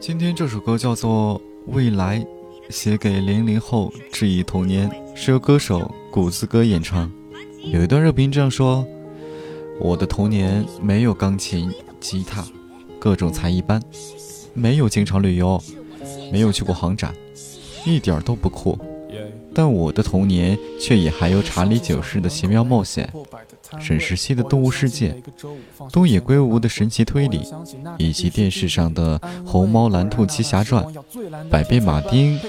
今天这首歌叫做《未来》，写给零零后，致以童年，是由歌手谷子哥演唱。有一段热评这样说：“我的童年没有钢琴、吉他，各种才艺班，没有经常旅游，没有去过航展，一点都不酷。但我的童年却也还有查理九世的奇妙冒险。”沈石溪的动物世界，东野圭吾的神奇推理，以及电视上的《红猫蓝兔七侠传》《百变马丁》《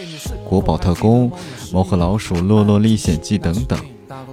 国宝特工》《猫和老鼠洛洛历险记》等等。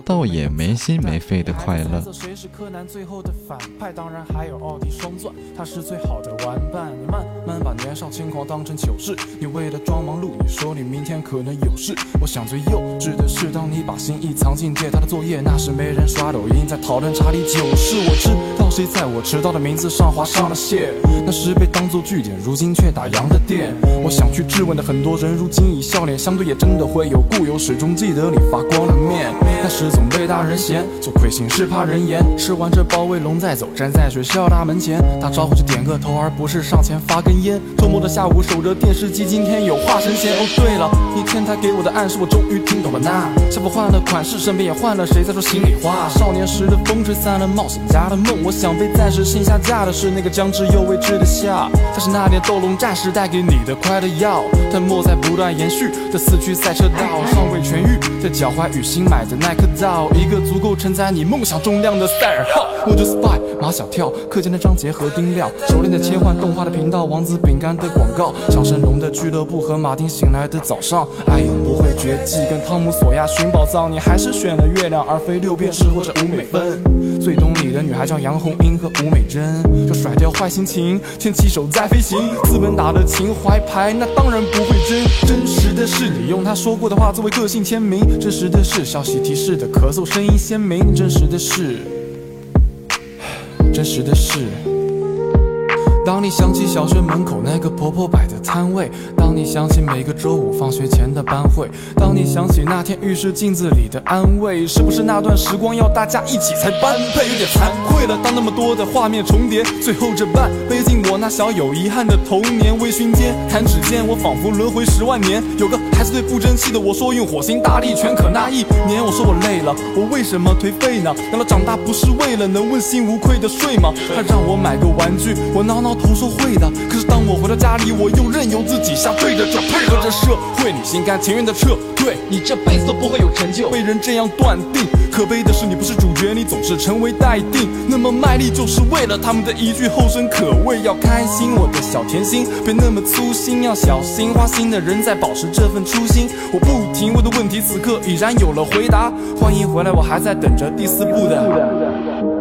倒也没心没肺的快乐。谁是柯南最后的反派？当然还有奥迪双钻，他是最好的玩伴。你慢慢把年少轻狂当成糗事，你为了装忙碌，你说你明天可能有事。我想最幼稚的是，当你把心意藏进借他的作业，那时没人刷抖音，在讨论查理九世。我知道谁在我迟到的名字上划上了线，那时被当作据点，如今却打烊的店。我想去质问的很多人，如今以笑脸相对，也真的会有故友，始终记得你发光的面。那时。总被大人嫌，做亏心事怕人言。吃完这包卫龙再走，站在学校大门前，打招呼就点个头，而不是上前发根烟。周末的下午守着电视机，今天有话神仙。哦对了，你天台给我的暗示，我终于听懂了。那校服换了款式，身边也换了谁在说心里话？少年时的风吹散了冒险家的梦，我想被暂时性下架的是那个将至又未知的夏。他是那年斗龙战士带给你的快乐药，但莫在不断延续的四驱赛车道尚未痊愈，在脚踝与新买的那耐克造。一个足够承载你梦想重量的赛尔号，我就 spy 马小跳，课间的张杰和丁亮，熟练的切换动画的频道，王子饼干的广告，像神龙的俱乐部和马丁醒来的早上，爱永不会绝迹，跟汤姆索亚寻宝藏，你还是选了月亮而非六便士或者五美分。最懂你的女孩叫杨红樱和吴美珍，就甩掉坏心情，牵起手再飞行，资本打的情怀牌那当然不会真。用他说过的话作为个性签名，真实的是消息提示的。咳嗽声音鲜明，真实的是，真实的是。当你想起小学门口那个婆婆摆的摊位，当你想起每个周五放学前的班会，当你想起那天浴室镜子里的安慰，是不是那段时光要大家一起才般配？有点惭愧了，当那么多的画面重叠，最后这半杯敬我那小有遗憾的童年。微醺间，弹指间，我仿佛轮回十万年。有个孩子最不争气的我说用火星大力全可那一年，我说我累了，我为什么颓废呢？难道长大不是为了能问心无愧的睡吗？他让我买个玩具，我挠挠。头说会的，可是当我回到家里，我又任由自己下坠的，就配合着社会，你心甘情愿的撤退，你这辈子都不会有成就，被人这样断定。可悲的是，你不是主角，你总是成为待定。那么卖力，就是为了他们的一句后生可畏。要开心，我的小甜心，别那么粗心，要小心。花心的人在保持这份初心。我不停问的问题，此刻已然有了回答。欢迎回来，我还在等着第四部的。